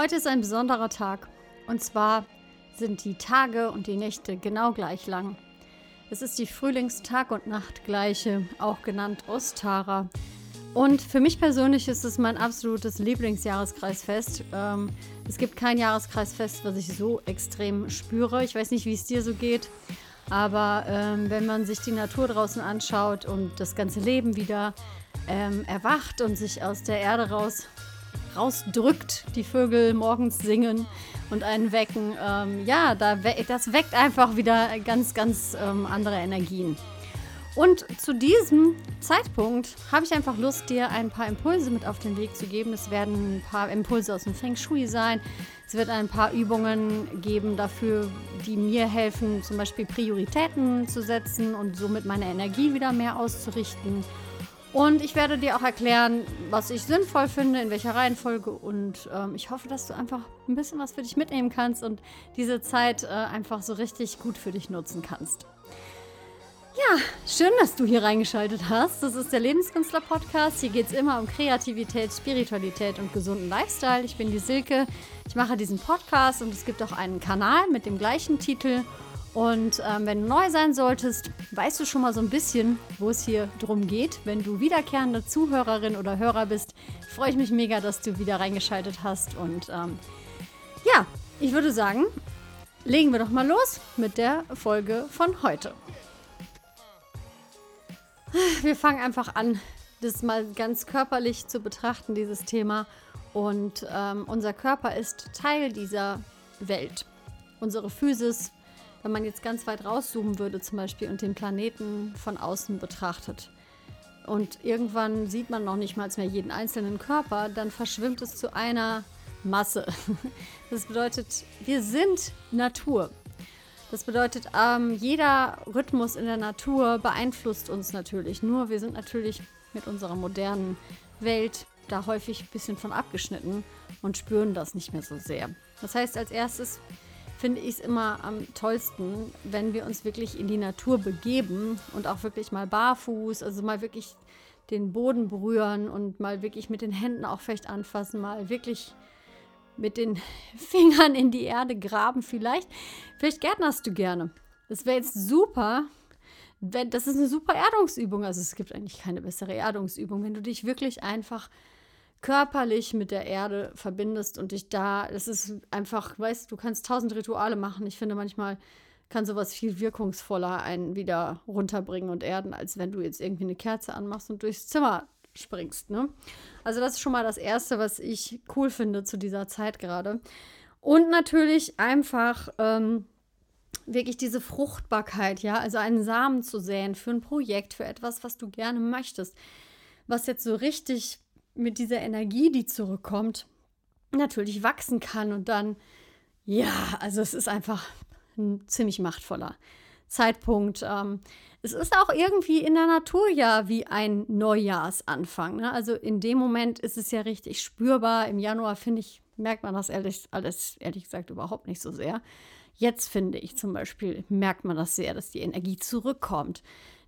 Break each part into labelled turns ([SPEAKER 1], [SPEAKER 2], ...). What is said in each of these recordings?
[SPEAKER 1] Heute ist ein besonderer Tag. Und zwar sind die Tage und die Nächte genau gleich lang. Es ist die Frühlingstag- und Nachtgleiche, auch genannt Ostara. Und für mich persönlich ist es mein absolutes Lieblingsjahreskreisfest. Ähm, es gibt kein Jahreskreisfest, was ich so extrem spüre. Ich weiß nicht, wie es dir so geht. Aber ähm, wenn man sich die Natur draußen anschaut und das ganze Leben wieder ähm, erwacht und sich aus der Erde raus, rausdrückt, die Vögel morgens singen und einen wecken, ähm, ja, da we das weckt einfach wieder ganz, ganz ähm, andere Energien. Und zu diesem Zeitpunkt habe ich einfach Lust, dir ein paar Impulse mit auf den Weg zu geben. Es werden ein paar Impulse aus dem Feng Shui sein. Es wird ein paar Übungen geben dafür, die mir helfen, zum Beispiel Prioritäten zu setzen und somit meine Energie wieder mehr auszurichten. Und ich werde dir auch erklären, was ich sinnvoll finde, in welcher Reihenfolge. Und ähm, ich hoffe, dass du einfach ein bisschen was für dich mitnehmen kannst und diese Zeit äh, einfach so richtig gut für dich nutzen kannst. Ja, schön, dass du hier reingeschaltet hast. Das ist der Lebenskünstler-Podcast. Hier geht es immer um Kreativität, Spiritualität und gesunden Lifestyle. Ich bin die Silke. Ich mache diesen Podcast und es gibt auch einen Kanal mit dem gleichen Titel. Und ähm, wenn du neu sein solltest, weißt du schon mal so ein bisschen, wo es hier drum geht. Wenn du wiederkehrende Zuhörerin oder Hörer bist, freue ich mich mega, dass du wieder reingeschaltet hast. Und ähm, ja, ich würde sagen, legen wir doch mal los mit der Folge von heute. Wir fangen einfach an, das mal ganz körperlich zu betrachten, dieses Thema. Und ähm, unser Körper ist Teil dieser Welt. Unsere Physis, wenn man jetzt ganz weit rauszoomen würde zum Beispiel und den Planeten von außen betrachtet. Und irgendwann sieht man noch nicht mal mehr jeden einzelnen Körper, dann verschwimmt es zu einer Masse. Das bedeutet, wir sind Natur. Das bedeutet, ähm, jeder Rhythmus in der Natur beeinflusst uns natürlich. Nur wir sind natürlich mit unserer modernen Welt da häufig ein bisschen von abgeschnitten und spüren das nicht mehr so sehr. Das heißt, als erstes finde ich es immer am tollsten, wenn wir uns wirklich in die Natur begeben und auch wirklich mal barfuß, also mal wirklich den Boden berühren und mal wirklich mit den Händen auch vielleicht anfassen, mal wirklich mit den Fingern in die Erde graben vielleicht. Vielleicht gärtnerst du gerne. Das wäre jetzt super. Das ist eine super Erdungsübung. Also es gibt eigentlich keine bessere Erdungsübung, wenn du dich wirklich einfach körperlich mit der Erde verbindest und dich da, das ist einfach, weißt du, du kannst tausend Rituale machen. Ich finde manchmal kann sowas viel wirkungsvoller einen wieder runterbringen und erden, als wenn du jetzt irgendwie eine Kerze anmachst und durchs Zimmer springst. Ne? Also das ist schon mal das Erste, was ich cool finde zu dieser Zeit gerade. Und natürlich einfach ähm, wirklich diese Fruchtbarkeit, ja, also einen Samen zu säen für ein Projekt, für etwas, was du gerne möchtest, was jetzt so richtig mit dieser Energie, die zurückkommt, natürlich wachsen kann und dann, ja, also es ist einfach ein ziemlich machtvoller Zeitpunkt. Ähm, es ist auch irgendwie in der Natur ja wie ein Neujahrsanfang. Ne? Also in dem Moment ist es ja richtig spürbar. Im Januar, finde ich, merkt man das ehrlich, alles ehrlich gesagt überhaupt nicht so sehr. Jetzt finde ich zum Beispiel, merkt man das sehr, dass die Energie zurückkommt,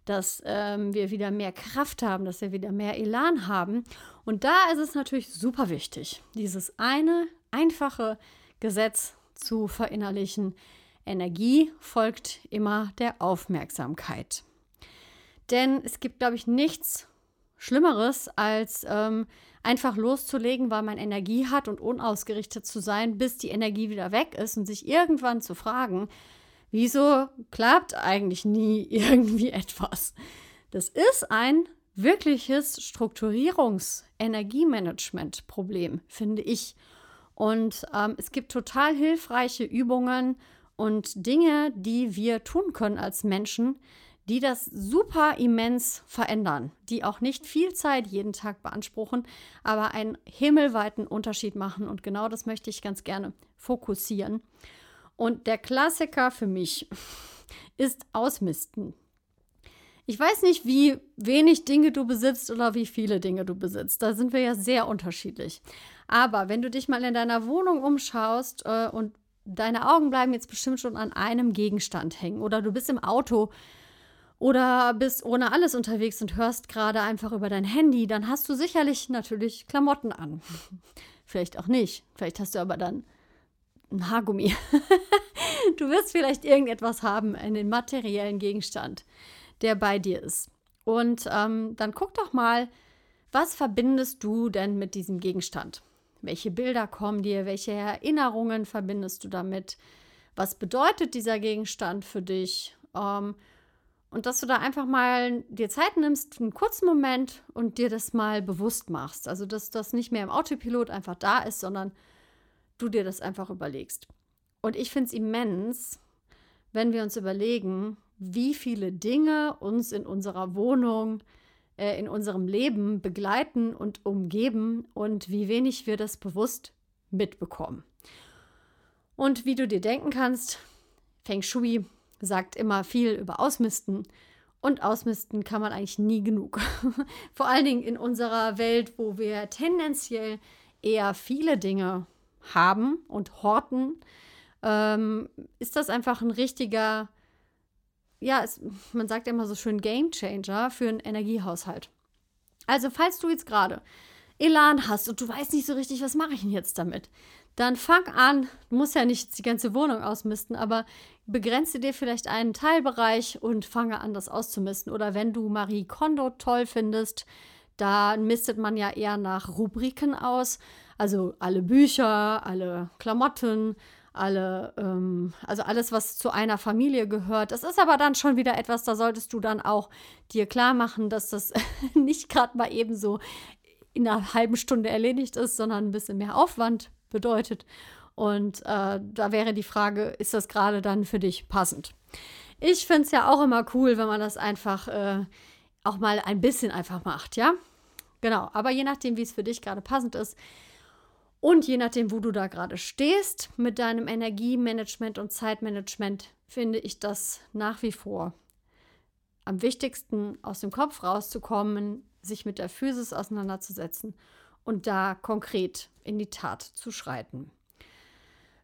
[SPEAKER 1] dass ähm, wir wieder mehr Kraft haben, dass wir wieder mehr Elan haben. Und da ist es natürlich super wichtig, dieses eine einfache Gesetz zu verinnerlichen. Energie folgt immer der Aufmerksamkeit. Denn es gibt, glaube ich, nichts Schlimmeres, als ähm, einfach loszulegen, weil man Energie hat und unausgerichtet zu sein, bis die Energie wieder weg ist und sich irgendwann zu fragen, wieso klappt eigentlich nie irgendwie etwas? Das ist ein wirkliches Strukturierungs-Energiemanagement-Problem, finde ich. Und ähm, es gibt total hilfreiche Übungen und Dinge, die wir tun können als Menschen, die das super immens verändern, die auch nicht viel Zeit jeden Tag beanspruchen, aber einen himmelweiten Unterschied machen. Und genau das möchte ich ganz gerne fokussieren. Und der Klassiker für mich ist Ausmisten. Ich weiß nicht, wie wenig Dinge du besitzt oder wie viele Dinge du besitzt. Da sind wir ja sehr unterschiedlich. Aber wenn du dich mal in deiner Wohnung umschaust äh, und deine Augen bleiben jetzt bestimmt schon an einem Gegenstand hängen oder du bist im Auto oder bist ohne alles unterwegs und hörst gerade einfach über dein Handy, dann hast du sicherlich natürlich Klamotten an. vielleicht auch nicht. Vielleicht hast du aber dann ein Haargummi. du wirst vielleicht irgendetwas haben, einen materiellen Gegenstand, der bei dir ist. Und ähm, dann guck doch mal, was verbindest du denn mit diesem Gegenstand? Welche Bilder kommen dir? Welche Erinnerungen verbindest du damit? Was bedeutet dieser Gegenstand für dich? Ähm, und dass du da einfach mal dir Zeit nimmst, einen kurzen Moment und dir das mal bewusst machst. Also, dass das nicht mehr im Autopilot einfach da ist, sondern du dir das einfach überlegst. Und ich finde es immens, wenn wir uns überlegen, wie viele Dinge uns in unserer Wohnung, äh, in unserem Leben begleiten und umgeben und wie wenig wir das bewusst mitbekommen. Und wie du dir denken kannst, Feng Shui sagt immer viel über Ausmisten. Und ausmisten kann man eigentlich nie genug. Vor allen Dingen in unserer Welt, wo wir tendenziell eher viele Dinge haben und horten, ähm, ist das einfach ein richtiger ja, es, man sagt ja immer so schön Game Changer für einen Energiehaushalt. Also, falls du jetzt gerade Elan hast und du weißt nicht so richtig, was mache ich denn jetzt damit, dann fang an, du musst ja nicht die ganze Wohnung ausmisten, aber begrenze dir vielleicht einen Teilbereich und fange an, das auszumisten. Oder wenn du Marie Kondo toll findest, da mistet man ja eher nach Rubriken aus. Also alle Bücher, alle Klamotten, alle, ähm, also alles, was zu einer Familie gehört. Das ist aber dann schon wieder etwas, da solltest du dann auch dir klar machen, dass das nicht gerade mal eben so in einer halben Stunde erledigt ist, sondern ein bisschen mehr Aufwand bedeutet. Und äh, da wäre die Frage, ist das gerade dann für dich passend? Ich finde es ja auch immer cool, wenn man das einfach äh, auch mal ein bisschen einfach macht, ja? Genau, aber je nachdem, wie es für dich gerade passend ist, und je nachdem, wo du da gerade stehst mit deinem Energiemanagement und Zeitmanagement, finde ich das nach wie vor am wichtigsten, aus dem Kopf rauszukommen, sich mit der Physis auseinanderzusetzen und da konkret in die Tat zu schreiten.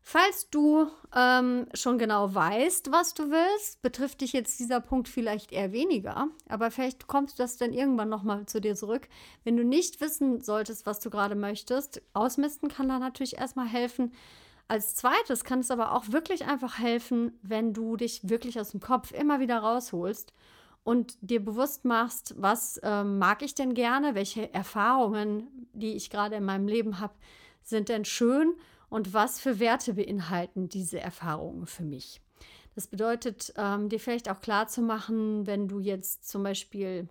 [SPEAKER 1] Falls du ähm, schon genau weißt, was du willst, betrifft dich jetzt dieser Punkt vielleicht eher weniger, aber vielleicht kommt das dann irgendwann nochmal zu dir zurück. Wenn du nicht wissen solltest, was du gerade möchtest, ausmisten kann da natürlich erstmal helfen. Als zweites kann es aber auch wirklich einfach helfen, wenn du dich wirklich aus dem Kopf immer wieder rausholst und dir bewusst machst, was äh, mag ich denn gerne, welche Erfahrungen, die ich gerade in meinem Leben habe, sind denn schön und was für Werte beinhalten diese Erfahrungen für mich. Das bedeutet, ähm, dir vielleicht auch klar zu machen, wenn du jetzt zum Beispiel,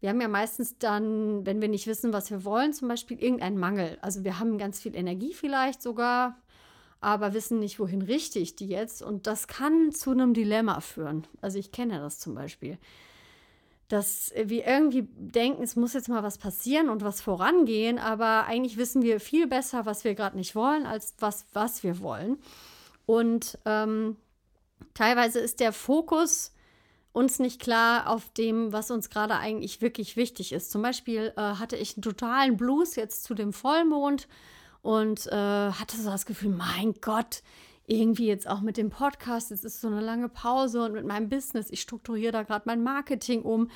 [SPEAKER 1] wir haben ja meistens dann, wenn wir nicht wissen, was wir wollen, zum Beispiel irgendeinen Mangel. Also wir haben ganz viel Energie vielleicht sogar, aber wissen nicht, wohin richte ich die jetzt. Und das kann zu einem Dilemma führen. Also ich kenne das zum Beispiel dass wir irgendwie denken, es muss jetzt mal was passieren und was vorangehen, aber eigentlich wissen wir viel besser, was wir gerade nicht wollen, als was, was wir wollen. Und ähm, teilweise ist der Fokus uns nicht klar auf dem, was uns gerade eigentlich wirklich wichtig ist. Zum Beispiel äh, hatte ich einen totalen Blues jetzt zu dem Vollmond und äh, hatte so das Gefühl, mein Gott, irgendwie jetzt auch mit dem Podcast, es ist so eine lange Pause und mit meinem Business, ich strukturiere da gerade mein Marketing um,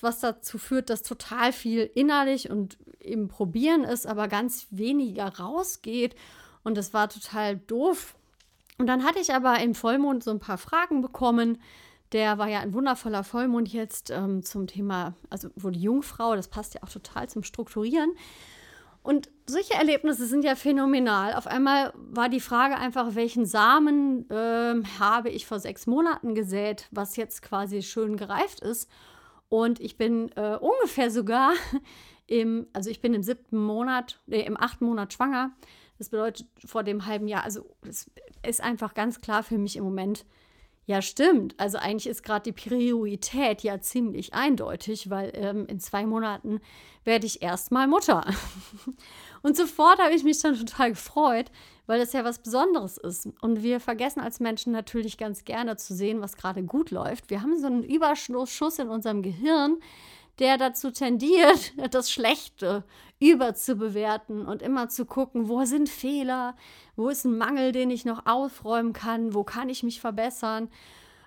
[SPEAKER 1] was dazu führt, dass total viel innerlich und im Probieren ist, aber ganz weniger rausgeht und das war total doof. Und dann hatte ich aber im Vollmond so ein paar Fragen bekommen. Der war ja ein wundervoller Vollmond jetzt ähm, zum Thema, also wurde Jungfrau, das passt ja auch total zum Strukturieren. Und solche Erlebnisse sind ja phänomenal. Auf einmal war die Frage einfach, welchen Samen äh, habe ich vor sechs Monaten gesät, was jetzt quasi schön gereift ist. Und ich bin äh, ungefähr sogar im, also ich bin im siebten Monat, äh, im achten Monat schwanger. Das bedeutet vor dem halben Jahr, also es ist einfach ganz klar für mich im Moment, ja, stimmt. Also eigentlich ist gerade die Priorität ja ziemlich eindeutig, weil ähm, in zwei Monaten werde ich erstmal Mutter. Und sofort habe ich mich dann total gefreut, weil das ja was Besonderes ist. Und wir vergessen als Menschen natürlich ganz gerne zu sehen, was gerade gut läuft. Wir haben so einen Überschuss in unserem Gehirn, der dazu tendiert, das Schlechte überzubewerten und immer zu gucken, wo sind Fehler, wo ist ein Mangel, den ich noch aufräumen kann, wo kann ich mich verbessern.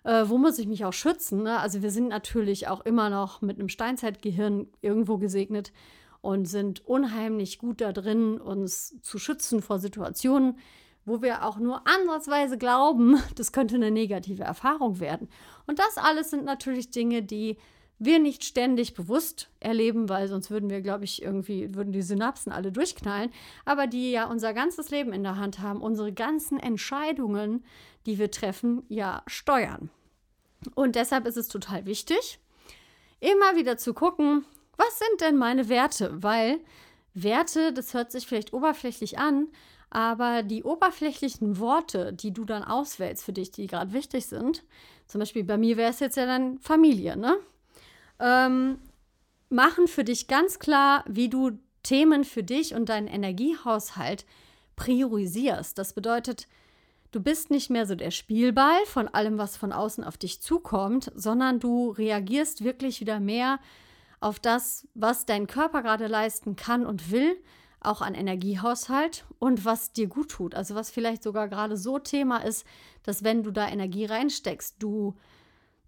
[SPEAKER 1] Äh, wo muss ich mich auch schützen? Ne? Also wir sind natürlich auch immer noch mit einem Steinzeitgehirn irgendwo gesegnet und sind unheimlich gut da drin, uns zu schützen vor Situationen, wo wir auch nur ansatzweise glauben, das könnte eine negative Erfahrung werden. Und das alles sind natürlich Dinge, die wir nicht ständig bewusst erleben, weil sonst würden wir, glaube ich, irgendwie, würden die Synapsen alle durchknallen, aber die ja unser ganzes Leben in der Hand haben, unsere ganzen Entscheidungen, die wir treffen, ja steuern. Und deshalb ist es total wichtig, immer wieder zu gucken, was sind denn meine Werte? Weil Werte, das hört sich vielleicht oberflächlich an, aber die oberflächlichen Worte, die du dann auswählst für dich, die gerade wichtig sind, zum Beispiel bei mir wäre es jetzt ja dann Familie, ne? Ähm, machen für dich ganz klar, wie du Themen für dich und deinen Energiehaushalt priorisierst. Das bedeutet, du bist nicht mehr so der Spielball von allem, was von außen auf dich zukommt, sondern du reagierst wirklich wieder mehr auf das, was dein Körper gerade leisten kann und will, auch an Energiehaushalt und was dir gut tut. Also was vielleicht sogar gerade so Thema ist, dass wenn du da Energie reinsteckst, du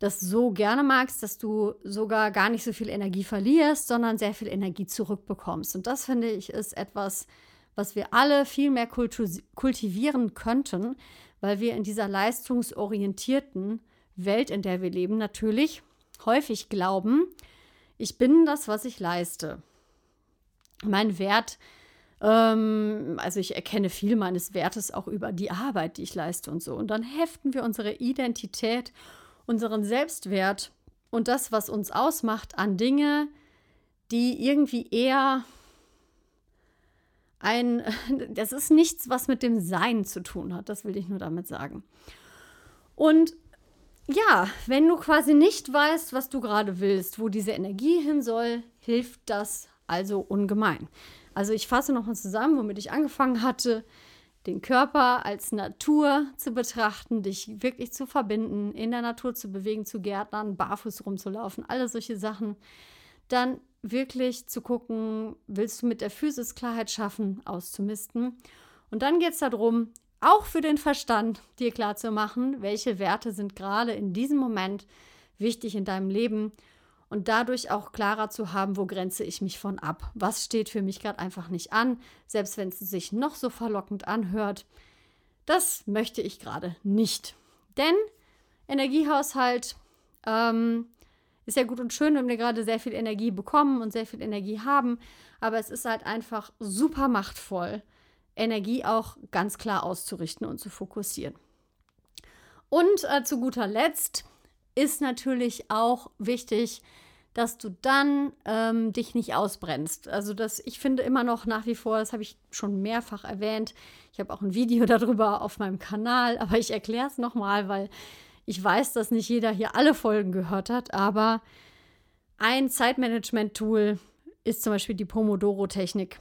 [SPEAKER 1] das so gerne magst, dass du sogar gar nicht so viel Energie verlierst, sondern sehr viel Energie zurückbekommst. Und das finde ich ist etwas, was wir alle viel mehr kultivieren könnten, weil wir in dieser leistungsorientierten Welt, in der wir leben, natürlich häufig glauben, ich bin das, was ich leiste. Mein Wert, ähm, also ich erkenne viel meines Wertes auch über die Arbeit, die ich leiste und so. Und dann heften wir unsere Identität unseren Selbstwert und das, was uns ausmacht, an Dinge, die irgendwie eher ein, das ist nichts, was mit dem Sein zu tun hat, das will ich nur damit sagen. Und ja, wenn du quasi nicht weißt, was du gerade willst, wo diese Energie hin soll, hilft das also ungemein. Also ich fasse nochmal zusammen, womit ich angefangen hatte den Körper als Natur zu betrachten, dich wirklich zu verbinden, in der Natur zu bewegen, zu gärtnern, barfuß rumzulaufen, alle solche Sachen. Dann wirklich zu gucken, willst du mit der Physis Klarheit schaffen, auszumisten. Und dann geht es darum, auch für den Verstand dir klar zu machen, welche Werte sind gerade in diesem Moment wichtig in deinem Leben und dadurch auch klarer zu haben, wo grenze ich mich von ab. Was steht für mich gerade einfach nicht an, selbst wenn es sich noch so verlockend anhört. Das möchte ich gerade nicht. Denn Energiehaushalt ähm, ist ja gut und schön, wenn wir gerade sehr viel Energie bekommen und sehr viel Energie haben, aber es ist halt einfach super machtvoll, Energie auch ganz klar auszurichten und zu fokussieren. Und äh, zu guter Letzt ist natürlich auch wichtig, dass du dann ähm, dich nicht ausbrennst. Also das, ich finde immer noch nach wie vor, das habe ich schon mehrfach erwähnt. Ich habe auch ein Video darüber auf meinem Kanal, aber ich erkläre es nochmal, weil ich weiß, dass nicht jeder hier alle Folgen gehört hat. Aber ein Zeitmanagement-Tool ist zum Beispiel die Pomodoro-Technik.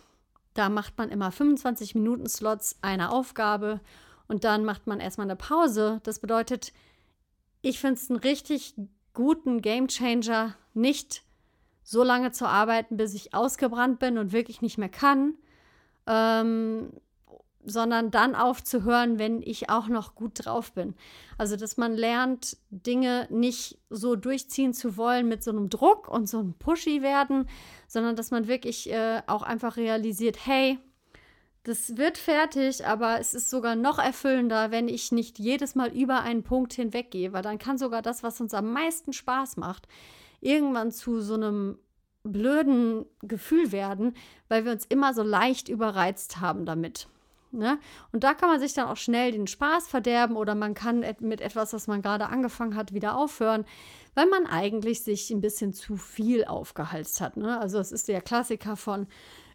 [SPEAKER 1] Da macht man immer 25 Minuten Slots einer Aufgabe und dann macht man erstmal eine Pause. Das bedeutet, ich finde es einen richtig guten Gamechanger, nicht so lange zu arbeiten, bis ich ausgebrannt bin und wirklich nicht mehr kann, ähm, sondern dann aufzuhören, wenn ich auch noch gut drauf bin. Also, dass man lernt, Dinge nicht so durchziehen zu wollen mit so einem Druck und so einem Pushy werden, sondern dass man wirklich äh, auch einfach realisiert, hey, das wird fertig, aber es ist sogar noch erfüllender, wenn ich nicht jedes Mal über einen Punkt hinweggehe, weil dann kann sogar das, was uns am meisten Spaß macht, irgendwann zu so einem blöden Gefühl werden, weil wir uns immer so leicht überreizt haben damit. Ne? Und da kann man sich dann auch schnell den Spaß verderben oder man kann mit etwas, was man gerade angefangen hat, wieder aufhören, weil man eigentlich sich ein bisschen zu viel aufgehalst hat. Ne? Also es ist der Klassiker von,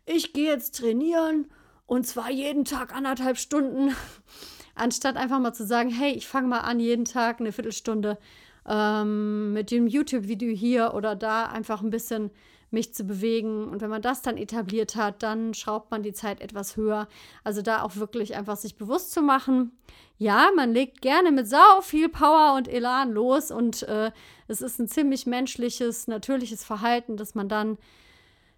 [SPEAKER 1] ich gehe jetzt trainieren und zwar jeden Tag anderthalb Stunden, anstatt einfach mal zu sagen, hey, ich fange mal an, jeden Tag eine Viertelstunde ähm, mit dem YouTube-Video hier oder da einfach ein bisschen mich zu bewegen. Und wenn man das dann etabliert hat, dann schraubt man die Zeit etwas höher. Also da auch wirklich einfach sich bewusst zu machen. Ja, man legt gerne mit sau viel Power und Elan los und äh, es ist ein ziemlich menschliches, natürliches Verhalten, dass man dann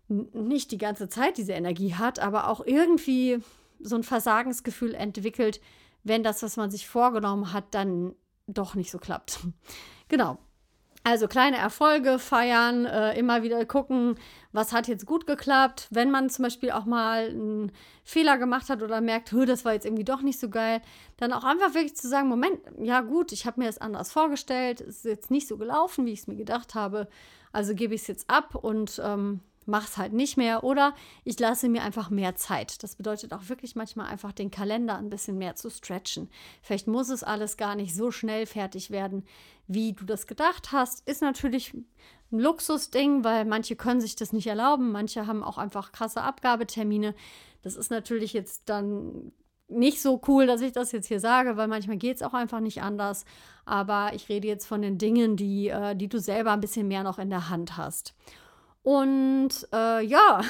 [SPEAKER 1] nicht die ganze Zeit diese Energie hat, aber auch irgendwie so ein Versagensgefühl entwickelt, wenn das, was man sich vorgenommen hat, dann doch nicht so klappt. genau. Also kleine Erfolge feiern, äh, immer wieder gucken, was hat jetzt gut geklappt. Wenn man zum Beispiel auch mal einen Fehler gemacht hat oder merkt, das war jetzt irgendwie doch nicht so geil, dann auch einfach wirklich zu sagen, Moment, ja gut, ich habe mir das anders vorgestellt, es ist jetzt nicht so gelaufen, wie ich es mir gedacht habe, also gebe ich es jetzt ab und ähm, mache es halt nicht mehr oder ich lasse mir einfach mehr Zeit. Das bedeutet auch wirklich manchmal einfach den Kalender ein bisschen mehr zu stretchen. Vielleicht muss es alles gar nicht so schnell fertig werden, wie du das gedacht hast. Ist natürlich ein Luxusding, weil manche können sich das nicht erlauben, manche haben auch einfach krasse Abgabetermine. Das ist natürlich jetzt dann nicht so cool, dass ich das jetzt hier sage, weil manchmal geht es auch einfach nicht anders. Aber ich rede jetzt von den Dingen, die, äh, die du selber ein bisschen mehr noch in der Hand hast. Und äh, ja,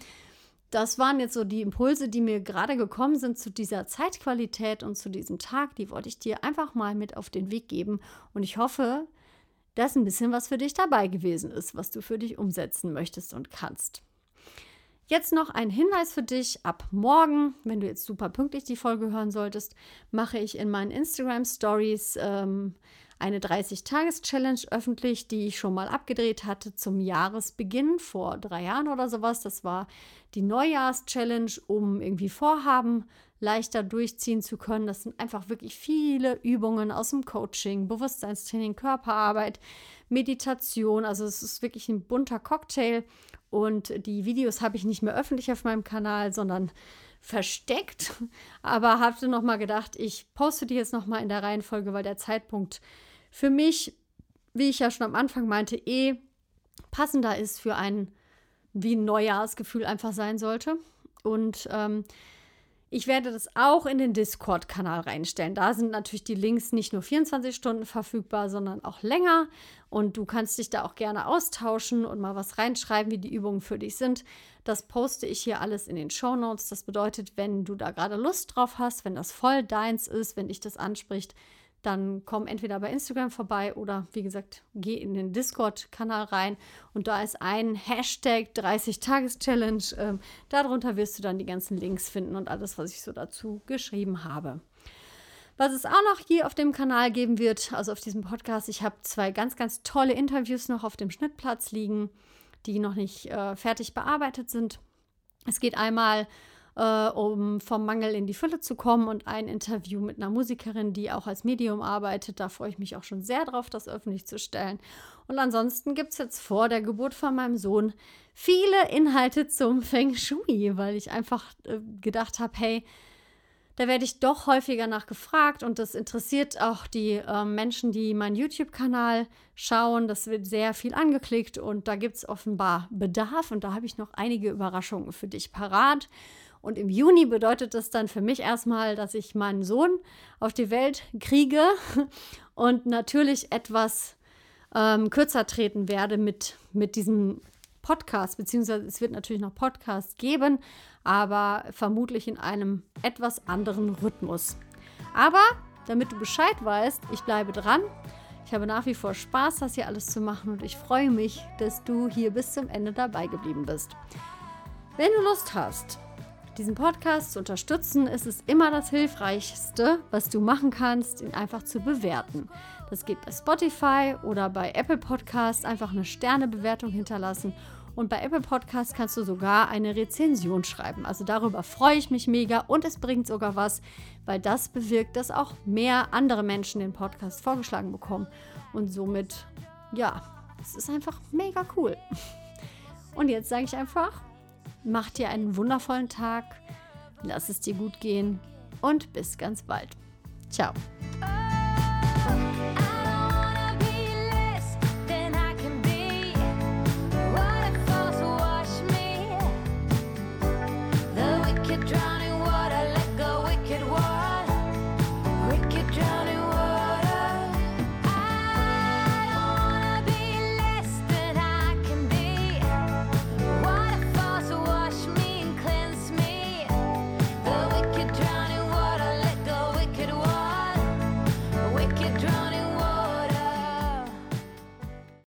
[SPEAKER 1] das waren jetzt so die Impulse, die mir gerade gekommen sind zu dieser Zeitqualität und zu diesem Tag. Die wollte ich dir einfach mal mit auf den Weg geben. Und ich hoffe, dass ein bisschen was für dich dabei gewesen ist, was du für dich umsetzen möchtest und kannst. Jetzt noch ein Hinweis für dich. Ab morgen, wenn du jetzt super pünktlich die Folge hören solltest, mache ich in meinen Instagram Stories ähm, eine 30-Tages-Challenge öffentlich, die ich schon mal abgedreht hatte zum Jahresbeginn vor drei Jahren oder sowas. Das war die Neujahrs-Challenge, um irgendwie Vorhaben leichter durchziehen zu können. Das sind einfach wirklich viele Übungen aus dem Coaching, Bewusstseinstraining, Körperarbeit, Meditation. Also es ist wirklich ein bunter Cocktail. Und die Videos habe ich nicht mehr öffentlich auf meinem Kanal, sondern versteckt. Aber hatte noch mal gedacht, ich poste die jetzt noch mal in der Reihenfolge, weil der Zeitpunkt für mich, wie ich ja schon am Anfang meinte, eh passender ist für ein wie ein Neujahrsgefühl einfach sein sollte. Und ähm, ich werde das auch in den Discord-Kanal reinstellen. Da sind natürlich die Links nicht nur 24 Stunden verfügbar, sondern auch länger. Und du kannst dich da auch gerne austauschen und mal was reinschreiben, wie die Übungen für dich sind. Das poste ich hier alles in den Show Notes. Das bedeutet, wenn du da gerade Lust drauf hast, wenn das voll deins ist, wenn dich das anspricht, dann komm entweder bei Instagram vorbei oder wie gesagt, geh in den Discord-Kanal rein und da ist ein Hashtag 30-Tages-Challenge. Ähm, darunter wirst du dann die ganzen Links finden und alles, was ich so dazu geschrieben habe. Was es auch noch hier auf dem Kanal geben wird, also auf diesem Podcast, ich habe zwei ganz, ganz tolle Interviews noch auf dem Schnittplatz liegen, die noch nicht äh, fertig bearbeitet sind. Es geht einmal äh, um vom Mangel in die Fülle zu kommen und ein Interview mit einer Musikerin, die auch als Medium arbeitet. Da freue ich mich auch schon sehr drauf, das öffentlich zu stellen. Und ansonsten gibt es jetzt vor der Geburt von meinem Sohn viele Inhalte zum Feng Shui, weil ich einfach äh, gedacht habe, hey, da werde ich doch häufiger nachgefragt und das interessiert auch die äh, Menschen, die meinen YouTube-Kanal schauen. Das wird sehr viel angeklickt und da gibt es offenbar Bedarf und da habe ich noch einige Überraschungen für dich parat. Und im Juni bedeutet das dann für mich erstmal, dass ich meinen Sohn auf die Welt kriege und natürlich etwas ähm, kürzer treten werde mit, mit diesem Podcast, beziehungsweise es wird natürlich noch Podcasts geben, aber vermutlich in einem etwas anderen Rhythmus. Aber damit du Bescheid weißt, ich bleibe dran. Ich habe nach wie vor Spaß, das hier alles zu machen und ich freue mich, dass du hier bis zum Ende dabei geblieben bist. Wenn du Lust hast, diesen Podcast zu unterstützen, ist es immer das Hilfreichste, was du machen kannst, ihn einfach zu bewerten. Das geht bei Spotify oder bei Apple Podcasts einfach eine Sternebewertung hinterlassen. Und bei Apple Podcasts kannst du sogar eine Rezension schreiben. Also darüber freue ich mich mega und es bringt sogar was, weil das bewirkt, dass auch mehr andere Menschen den Podcast vorgeschlagen bekommen. Und somit, ja, es ist einfach mega cool. Und jetzt sage ich einfach, Mach dir einen wundervollen Tag, lass es dir gut gehen und bis ganz bald. Ciao.